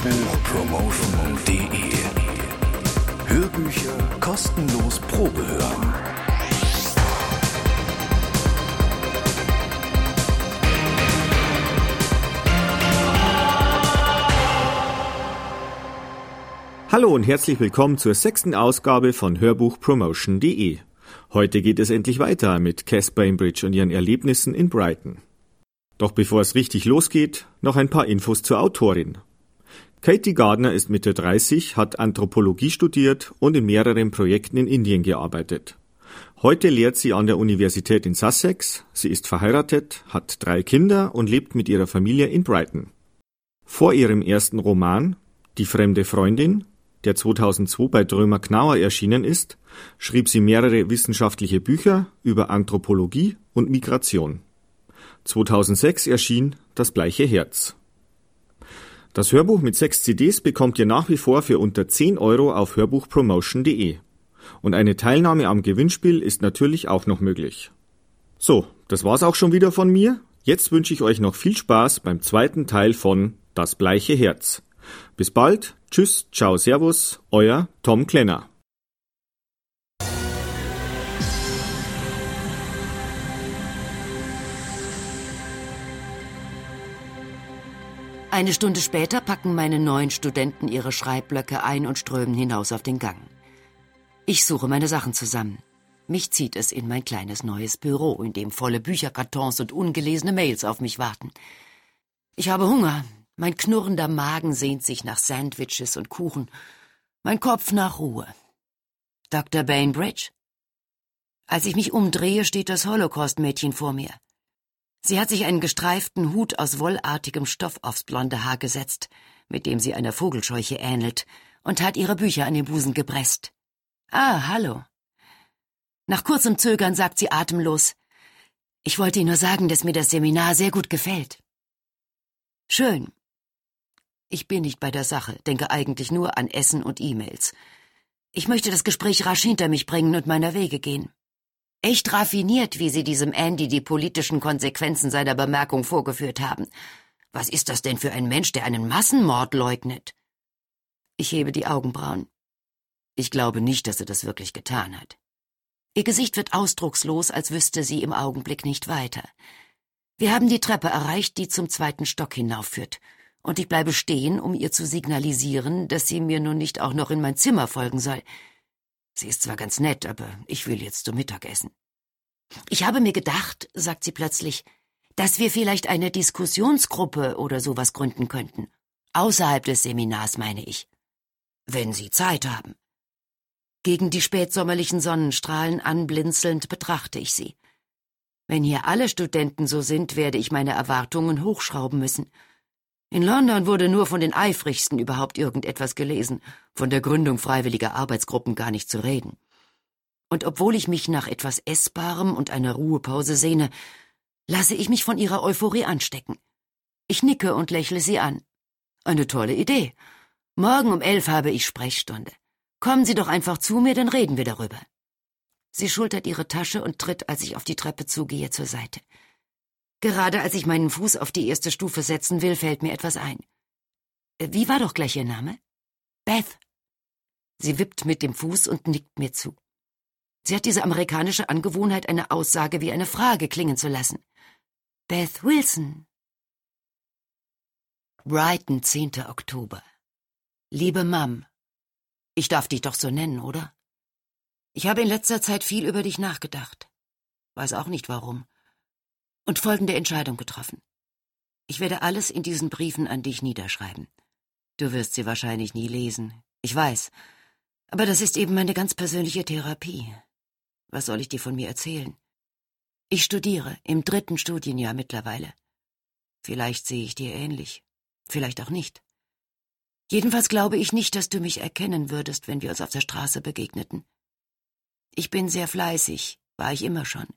Hörbuchpromotion.de Hörbücher kostenlos Probe hören. Hallo und herzlich willkommen zur sechsten Ausgabe von Hörbuchpromotion.de. Heute geht es endlich weiter mit Cass Bainbridge und ihren Erlebnissen in Brighton. Doch bevor es richtig losgeht, noch ein paar Infos zur Autorin. Katie Gardner ist Mitte 30, hat Anthropologie studiert und in mehreren Projekten in Indien gearbeitet. Heute lehrt sie an der Universität in Sussex, sie ist verheiratet, hat drei Kinder und lebt mit ihrer Familie in Brighton. Vor ihrem ersten Roman, Die fremde Freundin, der 2002 bei Drömer Knauer erschienen ist, schrieb sie mehrere wissenschaftliche Bücher über Anthropologie und Migration. 2006 erschien Das bleiche Herz. Das Hörbuch mit sechs CDs bekommt ihr nach wie vor für unter 10 Euro auf hörbuchpromotion.de. Und eine Teilnahme am Gewinnspiel ist natürlich auch noch möglich. So, das war's auch schon wieder von mir. Jetzt wünsche ich euch noch viel Spaß beim zweiten Teil von Das bleiche Herz. Bis bald, tschüss, ciao, servus, euer Tom Klenner. Eine Stunde später packen meine neuen Studenten ihre Schreibblöcke ein und strömen hinaus auf den Gang. Ich suche meine Sachen zusammen. Mich zieht es in mein kleines neues Büro, in dem volle Bücherkartons und ungelesene Mails auf mich warten. Ich habe Hunger. Mein knurrender Magen sehnt sich nach Sandwiches und Kuchen. Mein Kopf nach Ruhe. Dr. Bainbridge? Als ich mich umdrehe, steht das Holocaust-Mädchen vor mir. Sie hat sich einen gestreiften Hut aus wollartigem Stoff aufs blonde Haar gesetzt, mit dem sie einer Vogelscheuche ähnelt, und hat ihre Bücher an den Busen gepresst. Ah, hallo. Nach kurzem Zögern sagt sie atemlos, ich wollte Ihnen nur sagen, dass mir das Seminar sehr gut gefällt. Schön. Ich bin nicht bei der Sache, denke eigentlich nur an Essen und E-Mails. Ich möchte das Gespräch rasch hinter mich bringen und meiner Wege gehen. Echt raffiniert, wie Sie diesem Andy die politischen Konsequenzen seiner Bemerkung vorgeführt haben. Was ist das denn für ein Mensch, der einen Massenmord leugnet? Ich hebe die Augenbrauen. Ich glaube nicht, dass er das wirklich getan hat. Ihr Gesicht wird ausdruckslos, als wüsste sie im Augenblick nicht weiter. Wir haben die Treppe erreicht, die zum zweiten Stock hinaufführt, und ich bleibe stehen, um ihr zu signalisieren, dass sie mir nun nicht auch noch in mein Zimmer folgen soll. Sie ist zwar ganz nett, aber ich will jetzt zum Mittagessen. Ich habe mir gedacht, sagt sie plötzlich, dass wir vielleicht eine Diskussionsgruppe oder sowas gründen könnten. Außerhalb des Seminars, meine ich. Wenn Sie Zeit haben. Gegen die spätsommerlichen Sonnenstrahlen anblinzelnd betrachte ich sie. Wenn hier alle Studenten so sind, werde ich meine Erwartungen hochschrauben müssen. In London wurde nur von den eifrigsten überhaupt irgendetwas gelesen, von der Gründung freiwilliger Arbeitsgruppen gar nicht zu reden. Und obwohl ich mich nach etwas Essbarem und einer Ruhepause sehne, lasse ich mich von ihrer Euphorie anstecken. Ich nicke und lächle sie an. Eine tolle Idee. Morgen um elf habe ich Sprechstunde. Kommen Sie doch einfach zu mir, dann reden wir darüber. Sie schultert ihre Tasche und tritt, als ich auf die Treppe zugehe, zur Seite. Gerade als ich meinen Fuß auf die erste Stufe setzen will, fällt mir etwas ein. Äh, wie war doch gleich Ihr Name? Beth. Sie wippt mit dem Fuß und nickt mir zu. Sie hat diese amerikanische Angewohnheit, eine Aussage wie eine Frage klingen zu lassen. Beth Wilson. Brighton, 10. Oktober. Liebe Mom, ich darf dich doch so nennen, oder? Ich habe in letzter Zeit viel über dich nachgedacht. Weiß auch nicht warum und folgende Entscheidung getroffen. Ich werde alles in diesen Briefen an dich niederschreiben. Du wirst sie wahrscheinlich nie lesen. Ich weiß. Aber das ist eben meine ganz persönliche Therapie. Was soll ich dir von mir erzählen? Ich studiere, im dritten Studienjahr mittlerweile. Vielleicht sehe ich dir ähnlich, vielleicht auch nicht. Jedenfalls glaube ich nicht, dass du mich erkennen würdest, wenn wir uns auf der Straße begegneten. Ich bin sehr fleißig, war ich immer schon.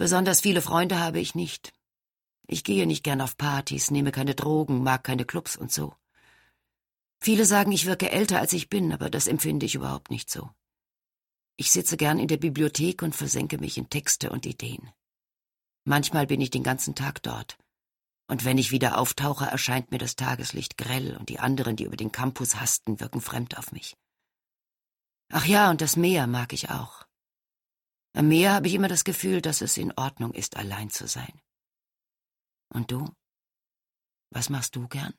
Besonders viele Freunde habe ich nicht. Ich gehe nicht gern auf Partys, nehme keine Drogen, mag keine Clubs und so. Viele sagen, ich wirke älter, als ich bin, aber das empfinde ich überhaupt nicht so. Ich sitze gern in der Bibliothek und versenke mich in Texte und Ideen. Manchmal bin ich den ganzen Tag dort. Und wenn ich wieder auftauche, erscheint mir das Tageslicht grell und die anderen, die über den Campus hasten, wirken fremd auf mich. Ach ja, und das Meer mag ich auch. Am Meer habe ich immer das Gefühl, dass es in Ordnung ist, allein zu sein. Und du? Was machst du gern?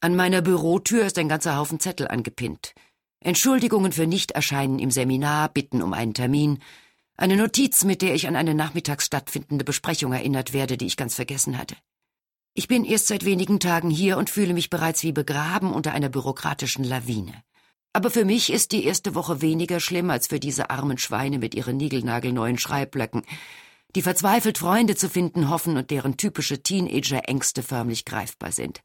An meiner Bürotür ist ein ganzer Haufen Zettel angepinnt. Entschuldigungen für Nichterscheinen im Seminar, Bitten um einen Termin, eine Notiz, mit der ich an eine nachmittags stattfindende Besprechung erinnert werde, die ich ganz vergessen hatte. Ich bin erst seit wenigen Tagen hier und fühle mich bereits wie begraben unter einer bürokratischen Lawine. Aber für mich ist die erste Woche weniger schlimm als für diese armen Schweine mit ihren niegelnagelneuen Schreibblöcken, die verzweifelt Freunde zu finden hoffen und deren typische Teenager-Ängste förmlich greifbar sind.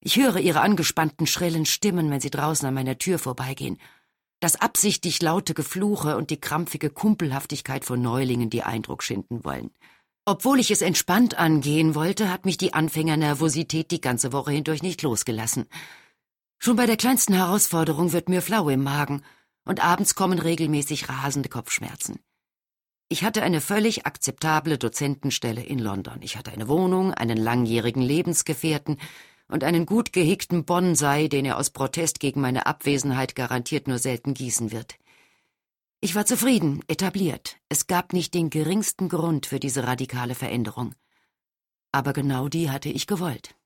Ich höre ihre angespannten, schrillen Stimmen, wenn sie draußen an meiner Tür vorbeigehen das absichtlich laute Gefluche und die krampfige Kumpelhaftigkeit von Neulingen, die Eindruck schinden wollen. Obwohl ich es entspannt angehen wollte, hat mich die Anfängernervosität die ganze Woche hindurch nicht losgelassen. Schon bei der kleinsten Herausforderung wird mir flau im Magen, und abends kommen regelmäßig rasende Kopfschmerzen. Ich hatte eine völlig akzeptable Dozentenstelle in London. Ich hatte eine Wohnung, einen langjährigen Lebensgefährten, und einen gut gehegten Bonsai, den er aus Protest gegen meine Abwesenheit garantiert nur selten gießen wird. Ich war zufrieden, etabliert. Es gab nicht den geringsten Grund für diese radikale Veränderung. Aber genau die hatte ich gewollt.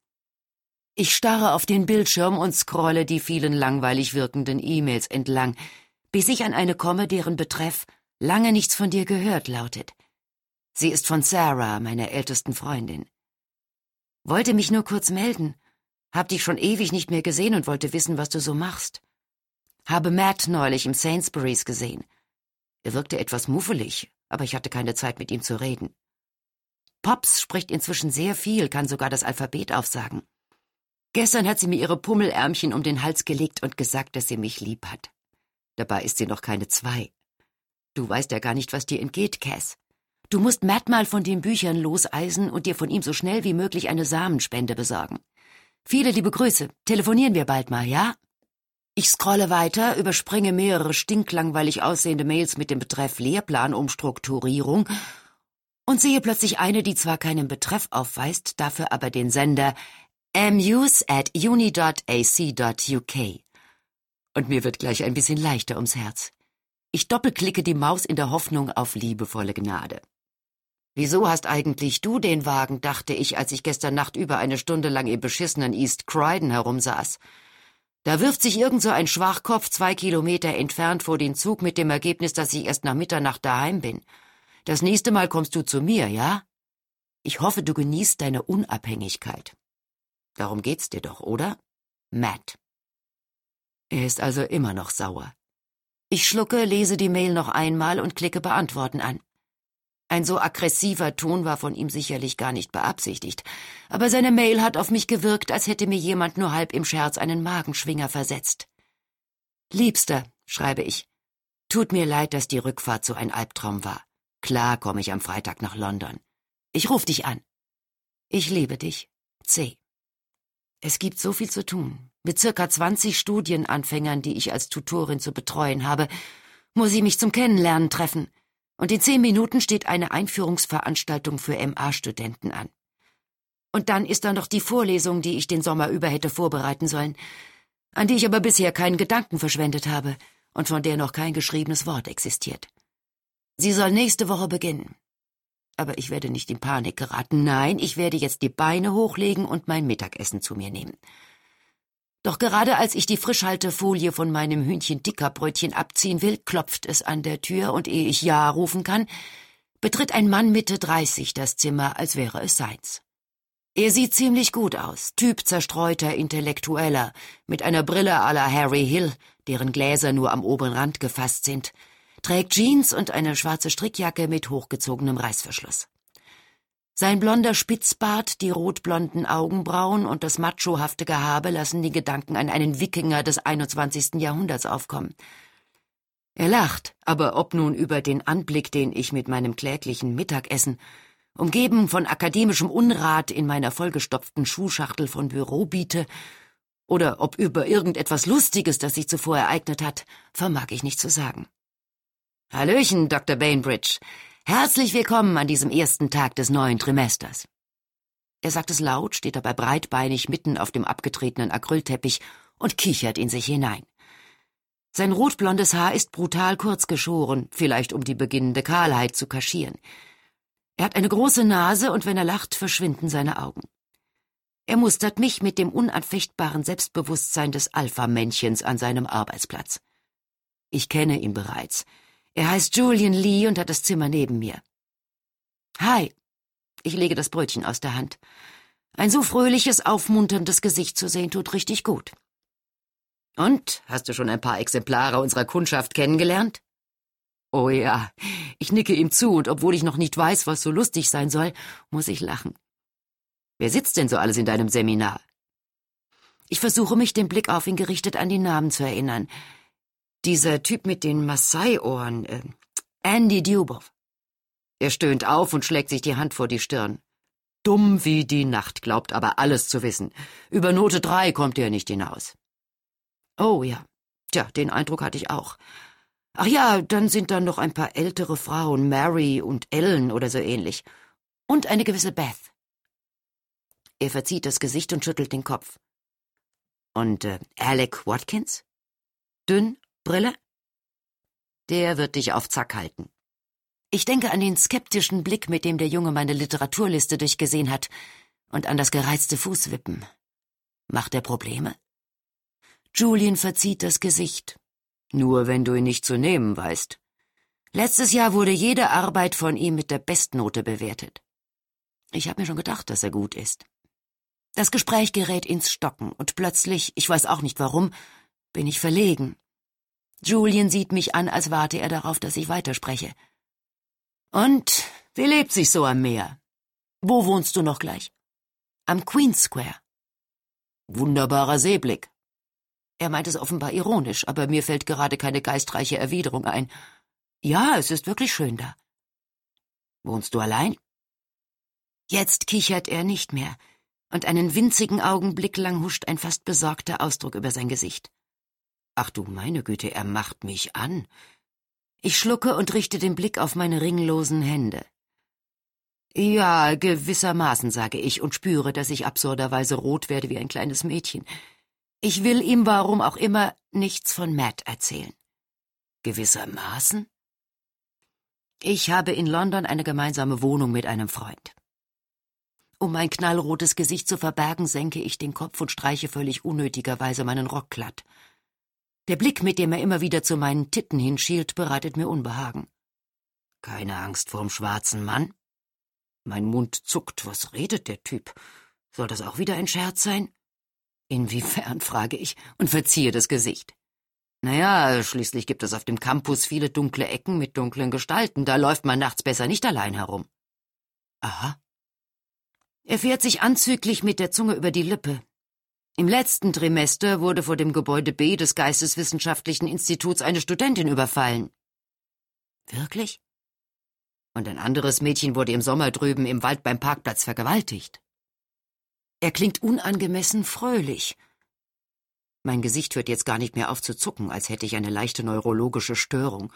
Ich starre auf den Bildschirm und scrolle die vielen langweilig wirkenden E-Mails entlang, bis ich an eine komme, deren Betreff lange nichts von dir gehört lautet. Sie ist von Sarah, meiner ältesten Freundin. Wollte mich nur kurz melden. Hab dich schon ewig nicht mehr gesehen und wollte wissen, was du so machst. Habe Matt neulich im Sainsbury's gesehen. Er wirkte etwas muffelig, aber ich hatte keine Zeit, mit ihm zu reden. Pops spricht inzwischen sehr viel, kann sogar das Alphabet aufsagen. Gestern hat sie mir ihre Pummelärmchen um den Hals gelegt und gesagt, dass sie mich lieb hat. Dabei ist sie noch keine zwei. Du weißt ja gar nicht, was dir entgeht, Cass. Du musst Matt mal von den Büchern loseisen und dir von ihm so schnell wie möglich eine Samenspende besorgen. Viele liebe Grüße. Telefonieren wir bald mal, ja? Ich scrolle weiter, überspringe mehrere stinklangweilig aussehende Mails mit dem Betreff Lehrplanumstrukturierung und sehe plötzlich eine, die zwar keinen Betreff aufweist, dafür aber den Sender muse at uni.ac.uk. Und mir wird gleich ein bisschen leichter ums Herz. Ich doppelklicke die Maus in der Hoffnung auf liebevolle Gnade. Wieso hast eigentlich du den Wagen, dachte ich, als ich gestern Nacht über eine Stunde lang im beschissenen East Croydon herumsaß. Da wirft sich irgend so ein Schwachkopf zwei Kilometer entfernt vor den Zug mit dem Ergebnis, dass ich erst nach Mitternacht daheim bin. Das nächste Mal kommst du zu mir, ja? Ich hoffe, du genießt deine Unabhängigkeit. Darum geht's dir doch, oder? Matt. Er ist also immer noch sauer. Ich schlucke, lese die Mail noch einmal und klicke Beantworten an. Ein so aggressiver Ton war von ihm sicherlich gar nicht beabsichtigt, aber seine Mail hat auf mich gewirkt, als hätte mir jemand nur halb im Scherz einen Magenschwinger versetzt. Liebster, schreibe ich, tut mir leid, dass die Rückfahrt so ein Albtraum war. Klar komme ich am Freitag nach London. Ich ruf dich an. Ich liebe dich. C. Es gibt so viel zu tun. Mit circa 20 Studienanfängern, die ich als Tutorin zu betreuen habe, muss ich mich zum Kennenlernen treffen – und in zehn Minuten steht eine Einführungsveranstaltung für MA-Studenten an. Und dann ist da noch die Vorlesung, die ich den Sommer über hätte vorbereiten sollen, an die ich aber bisher keinen Gedanken verschwendet habe und von der noch kein geschriebenes Wort existiert. Sie soll nächste Woche beginnen. Aber ich werde nicht in Panik geraten. Nein, ich werde jetzt die Beine hochlegen und mein Mittagessen zu mir nehmen. Doch gerade als ich die Frischhaltefolie von meinem Hühnchen Dickerbrötchen abziehen will, klopft es an der Tür und ehe ich Ja rufen kann, betritt ein Mann Mitte dreißig das Zimmer, als wäre es seins. Er sieht ziemlich gut aus, Typ zerstreuter Intellektueller, mit einer Brille à la Harry Hill, deren Gläser nur am oberen Rand gefasst sind, trägt Jeans und eine schwarze Strickjacke mit hochgezogenem Reißverschluss. Sein blonder Spitzbart, die rotblonden Augenbrauen und das machohafte Gehabe lassen die Gedanken an einen Wikinger des 21. Jahrhunderts aufkommen. Er lacht, aber ob nun über den Anblick, den ich mit meinem kläglichen Mittagessen, umgeben von akademischem Unrat in meiner vollgestopften Schuhschachtel von Büro biete, oder ob über irgendetwas Lustiges, das sich zuvor ereignet hat, vermag ich nicht zu sagen. Hallöchen, Dr. Bainbridge. Herzlich willkommen an diesem ersten Tag des neuen Trimesters. Er sagt es laut, steht dabei breitbeinig mitten auf dem abgetretenen Acrylteppich und kichert in sich hinein. Sein rotblondes Haar ist brutal kurz geschoren, vielleicht um die beginnende Kahlheit zu kaschieren. Er hat eine große Nase und wenn er lacht, verschwinden seine Augen. Er mustert mich mit dem unanfechtbaren Selbstbewusstsein des Alpha-Männchens an seinem Arbeitsplatz. Ich kenne ihn bereits. Er heißt Julian Lee und hat das Zimmer neben mir. Hi. Ich lege das Brötchen aus der Hand. Ein so fröhliches, aufmunterndes Gesicht zu sehen, tut richtig gut. Und, hast du schon ein paar Exemplare unserer Kundschaft kennengelernt? Oh ja, ich nicke ihm zu, und obwohl ich noch nicht weiß, was so lustig sein soll, muss ich lachen. Wer sitzt denn so alles in deinem Seminar? Ich versuche mich, den Blick auf ihn gerichtet, an die Namen zu erinnern. Dieser Typ mit den Maasai-Ohren, äh, Andy Dubov. Er stöhnt auf und schlägt sich die Hand vor die Stirn. Dumm wie die Nacht, glaubt aber alles zu wissen. Über Note drei kommt er nicht hinaus. Oh ja, tja, den Eindruck hatte ich auch. Ach ja, dann sind da noch ein paar ältere Frauen, Mary und Ellen oder so ähnlich. Und eine gewisse Beth. Er verzieht das Gesicht und schüttelt den Kopf. Und äh, Alec Watkins? Dünn, Brille? Der wird dich auf Zack halten. Ich denke an den skeptischen Blick, mit dem der Junge meine Literaturliste durchgesehen hat, und an das gereizte Fußwippen. Macht er Probleme? Julian verzieht das Gesicht. Nur wenn du ihn nicht zu nehmen weißt. Letztes Jahr wurde jede Arbeit von ihm mit der Bestnote bewertet. Ich habe mir schon gedacht, dass er gut ist. Das Gespräch gerät ins Stocken, und plötzlich, ich weiß auch nicht warum, bin ich verlegen. Julian sieht mich an, als warte er darauf, dass ich weiterspreche. Und wie lebt sich so am Meer? Wo wohnst du noch gleich? Am Queen Square. Wunderbarer Seeblick. Er meint es offenbar ironisch, aber mir fällt gerade keine geistreiche Erwiderung ein. Ja, es ist wirklich schön da. Wohnst du allein? Jetzt kichert er nicht mehr und einen winzigen Augenblick lang huscht ein fast besorgter Ausdruck über sein Gesicht. Ach du meine Güte, er macht mich an. Ich schlucke und richte den Blick auf meine ringlosen Hände. Ja, gewissermaßen, sage ich und spüre, dass ich absurderweise rot werde wie ein kleines Mädchen. Ich will ihm, warum auch immer, nichts von Matt erzählen. Gewissermaßen? Ich habe in London eine gemeinsame Wohnung mit einem Freund. Um mein knallrotes Gesicht zu verbergen, senke ich den Kopf und streiche völlig unnötigerweise meinen Rock glatt. Der Blick, mit dem er immer wieder zu meinen Titten hinschielt, bereitet mir Unbehagen. Keine Angst vorm schwarzen Mann? Mein Mund zuckt. Was redet der Typ? Soll das auch wieder ein Scherz sein? Inwiefern, frage ich und verziehe das Gesicht. Naja, schließlich gibt es auf dem Campus viele dunkle Ecken mit dunklen Gestalten. Da läuft man nachts besser nicht allein herum. Aha. Er fährt sich anzüglich mit der Zunge über die Lippe. Im letzten Trimester wurde vor dem Gebäude B des Geisteswissenschaftlichen Instituts eine Studentin überfallen. Wirklich? Und ein anderes Mädchen wurde im Sommer drüben im Wald beim Parkplatz vergewaltigt. Er klingt unangemessen fröhlich. Mein Gesicht hört jetzt gar nicht mehr auf zu zucken, als hätte ich eine leichte neurologische Störung.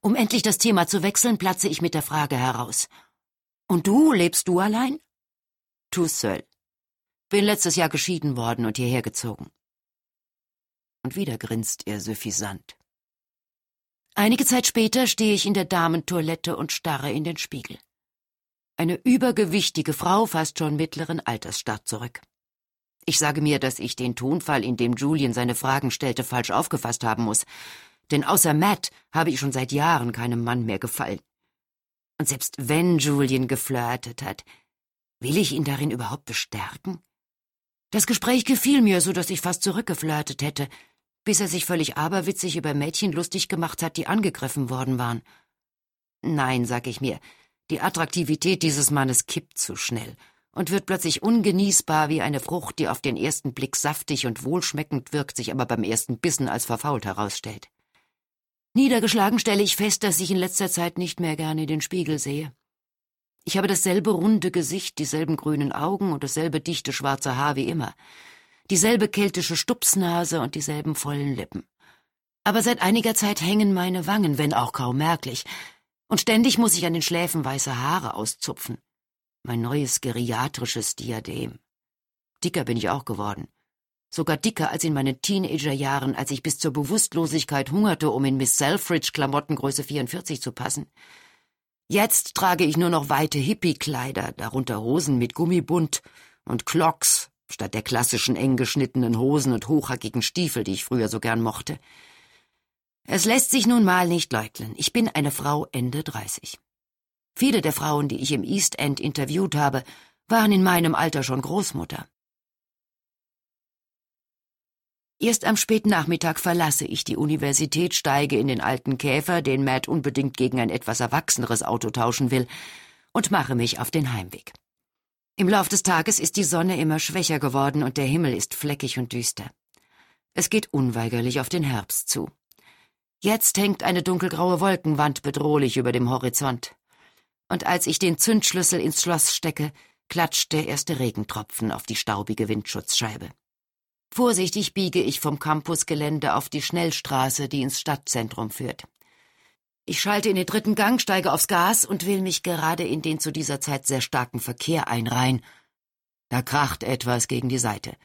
Um endlich das Thema zu wechseln, platze ich mit der Frage heraus. Und du, lebst du allein? Tout seul. Bin letztes Jahr geschieden worden und hierher gezogen. Und wieder grinst er suffisant. Einige Zeit später stehe ich in der Damentoilette und starre in den Spiegel. Eine übergewichtige Frau, fast schon mittleren Alters, starrt zurück. Ich sage mir, dass ich den Tonfall, in dem Julian seine Fragen stellte, falsch aufgefasst haben muss. Denn außer Matt habe ich schon seit Jahren keinem Mann mehr gefallen. Und selbst wenn Julian geflirtet hat, Will ich ihn darin überhaupt bestärken? Das Gespräch gefiel mir, so dass ich fast zurückgeflirtet hätte, bis er sich völlig aberwitzig über Mädchen lustig gemacht hat, die angegriffen worden waren. Nein, sag ich mir, die Attraktivität dieses Mannes kippt zu schnell und wird plötzlich ungenießbar wie eine Frucht, die auf den ersten Blick saftig und wohlschmeckend wirkt, sich aber beim ersten Bissen als verfault herausstellt. Niedergeschlagen stelle ich fest, dass ich in letzter Zeit nicht mehr gerne in den Spiegel sehe. Ich habe dasselbe runde Gesicht, dieselben grünen Augen und dasselbe dichte schwarze Haar wie immer, dieselbe keltische Stupsnase und dieselben vollen Lippen. Aber seit einiger Zeit hängen meine Wangen, wenn auch kaum merklich, und ständig muss ich an den Schläfen weiße Haare auszupfen. Mein neues geriatrisches Diadem. Dicker bin ich auch geworden. Sogar dicker als in meinen Teenagerjahren, als ich bis zur Bewusstlosigkeit hungerte, um in Miss Selfridge Klamottengröße 44 zu passen. Jetzt trage ich nur noch weite Hippie-Kleider, darunter Hosen mit Gummibund und Clocks, statt der klassischen eng geschnittenen Hosen und hochhackigen Stiefel, die ich früher so gern mochte. Es lässt sich nun mal nicht leugnen. Ich bin eine Frau Ende 30. Viele der Frauen, die ich im East End interviewt habe, waren in meinem Alter schon Großmutter. Erst am späten Nachmittag verlasse ich die Universität, steige in den alten Käfer, den Matt unbedingt gegen ein etwas erwachseneres Auto tauschen will, und mache mich auf den Heimweg. Im Lauf des Tages ist die Sonne immer schwächer geworden und der Himmel ist fleckig und düster. Es geht unweigerlich auf den Herbst zu. Jetzt hängt eine dunkelgraue Wolkenwand bedrohlich über dem Horizont. Und als ich den Zündschlüssel ins Schloss stecke, klatscht der erste Regentropfen auf die staubige Windschutzscheibe. Vorsichtig biege ich vom Campusgelände auf die Schnellstraße, die ins Stadtzentrum führt. Ich schalte in den dritten Gang, steige aufs Gas und will mich gerade in den zu dieser Zeit sehr starken Verkehr einreihen. Da kracht etwas gegen die Seite,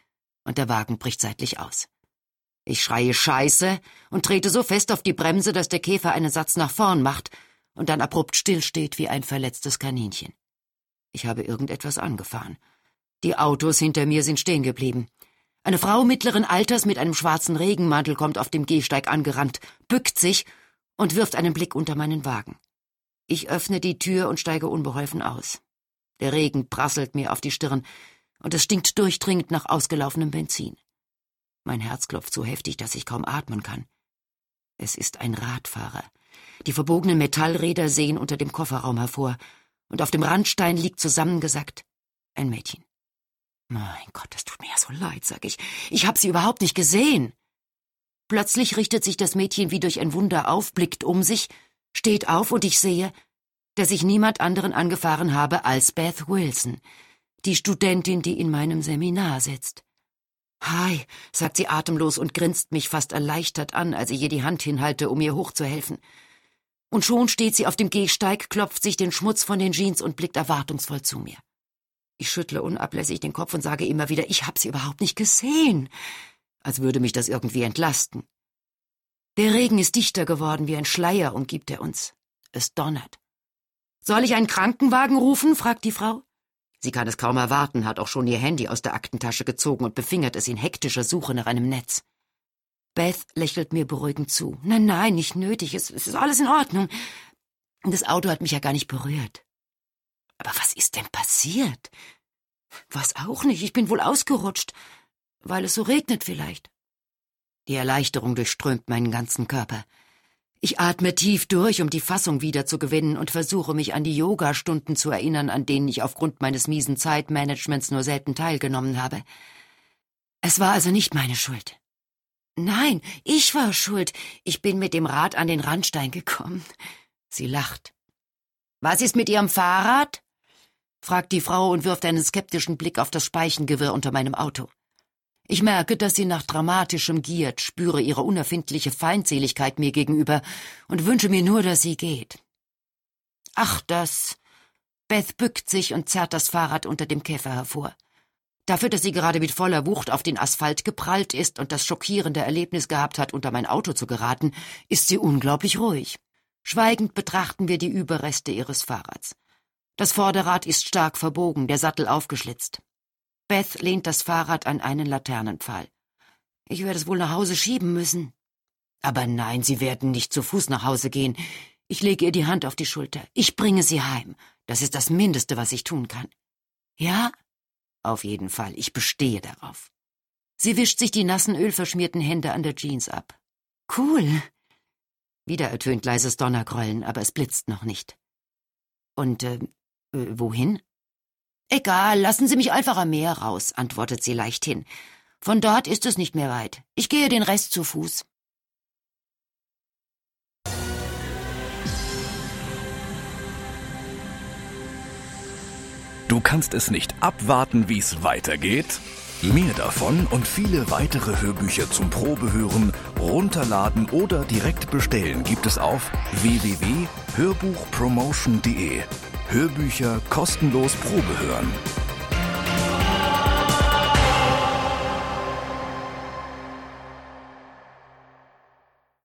und der Wagen bricht seitlich aus. Ich schreie Scheiße und trete so fest auf die Bremse, dass der Käfer einen Satz nach vorn macht und dann abrupt stillsteht wie ein verletztes Kaninchen. Ich habe irgendetwas angefahren. Die Autos hinter mir sind stehen geblieben. Eine Frau mittleren Alters mit einem schwarzen Regenmantel kommt auf dem Gehsteig angerannt, bückt sich und wirft einen Blick unter meinen Wagen. Ich öffne die Tür und steige unbeholfen aus. Der Regen prasselt mir auf die Stirn, und es stinkt durchdringend nach ausgelaufenem Benzin. Mein Herz klopft so heftig, dass ich kaum atmen kann. Es ist ein Radfahrer. Die verbogenen Metallräder sehen unter dem Kofferraum hervor, und auf dem Randstein liegt zusammengesackt ein Mädchen. Mein Gott, das tut mir ja so leid, sag ich. Ich hab sie überhaupt nicht gesehen. Plötzlich richtet sich das Mädchen wie durch ein Wunder auf, blickt um sich, steht auf und ich sehe, dass ich niemand anderen angefahren habe als Beth Wilson, die Studentin, die in meinem Seminar sitzt. Hi, sagt sie atemlos und grinst mich fast erleichtert an, als ich ihr die Hand hinhalte, um ihr hochzuhelfen. Und schon steht sie auf dem Gehsteig, klopft sich den Schmutz von den Jeans und blickt erwartungsvoll zu mir. Ich schüttle unablässig den Kopf und sage immer wieder, ich hab sie überhaupt nicht gesehen, als würde mich das irgendwie entlasten. Der Regen ist dichter geworden, wie ein Schleier umgibt er uns. Es donnert. Soll ich einen Krankenwagen rufen? fragt die Frau. Sie kann es kaum erwarten, hat auch schon ihr Handy aus der Aktentasche gezogen und befingert es in hektischer Suche nach einem Netz. Beth lächelt mir beruhigend zu. Nein, nein, nicht nötig, es, es ist alles in Ordnung. Das Auto hat mich ja gar nicht berührt. Aber was ist denn passiert? Was auch nicht, ich bin wohl ausgerutscht, weil es so regnet vielleicht. Die Erleichterung durchströmt meinen ganzen Körper. Ich atme tief durch, um die Fassung wiederzugewinnen und versuche mich an die Yoga-Stunden zu erinnern, an denen ich aufgrund meines miesen Zeitmanagements nur selten teilgenommen habe. Es war also nicht meine Schuld. Nein, ich war schuld. Ich bin mit dem Rad an den Randstein gekommen. Sie lacht. Was ist mit Ihrem Fahrrad? Fragt die Frau und wirft einen skeptischen Blick auf das Speichengewirr unter meinem Auto. Ich merke, dass sie nach dramatischem giert, spüre ihre unerfindliche Feindseligkeit mir gegenüber und wünsche mir nur, dass sie geht. Ach, das. Beth bückt sich und zerrt das Fahrrad unter dem Käfer hervor. Dafür, dass sie gerade mit voller Wucht auf den Asphalt geprallt ist und das schockierende Erlebnis gehabt hat, unter mein Auto zu geraten, ist sie unglaublich ruhig. Schweigend betrachten wir die Überreste ihres Fahrrads. Das Vorderrad ist stark verbogen, der Sattel aufgeschlitzt. Beth lehnt das Fahrrad an einen Laternenpfahl. Ich werde es wohl nach Hause schieben müssen. Aber nein, Sie werden nicht zu Fuß nach Hause gehen. Ich lege ihr die Hand auf die Schulter. Ich bringe Sie heim. Das ist das Mindeste, was ich tun kann. Ja? Auf jeden Fall. Ich bestehe darauf. Sie wischt sich die nassen, ölverschmierten Hände an der Jeans ab. Cool. Wieder ertönt leises Donnergrollen, aber es blitzt noch nicht. Und äh, äh, wohin? Egal, lassen Sie mich einfach am Meer raus, antwortet sie leichthin. Von dort ist es nicht mehr weit. Ich gehe den Rest zu Fuß. Du kannst es nicht abwarten, wie es weitergeht? Mehr davon und viele weitere Hörbücher zum Probehören, runterladen oder direkt bestellen gibt es auf www.hörbuchpromotion.de Hörbücher kostenlos Probe hören.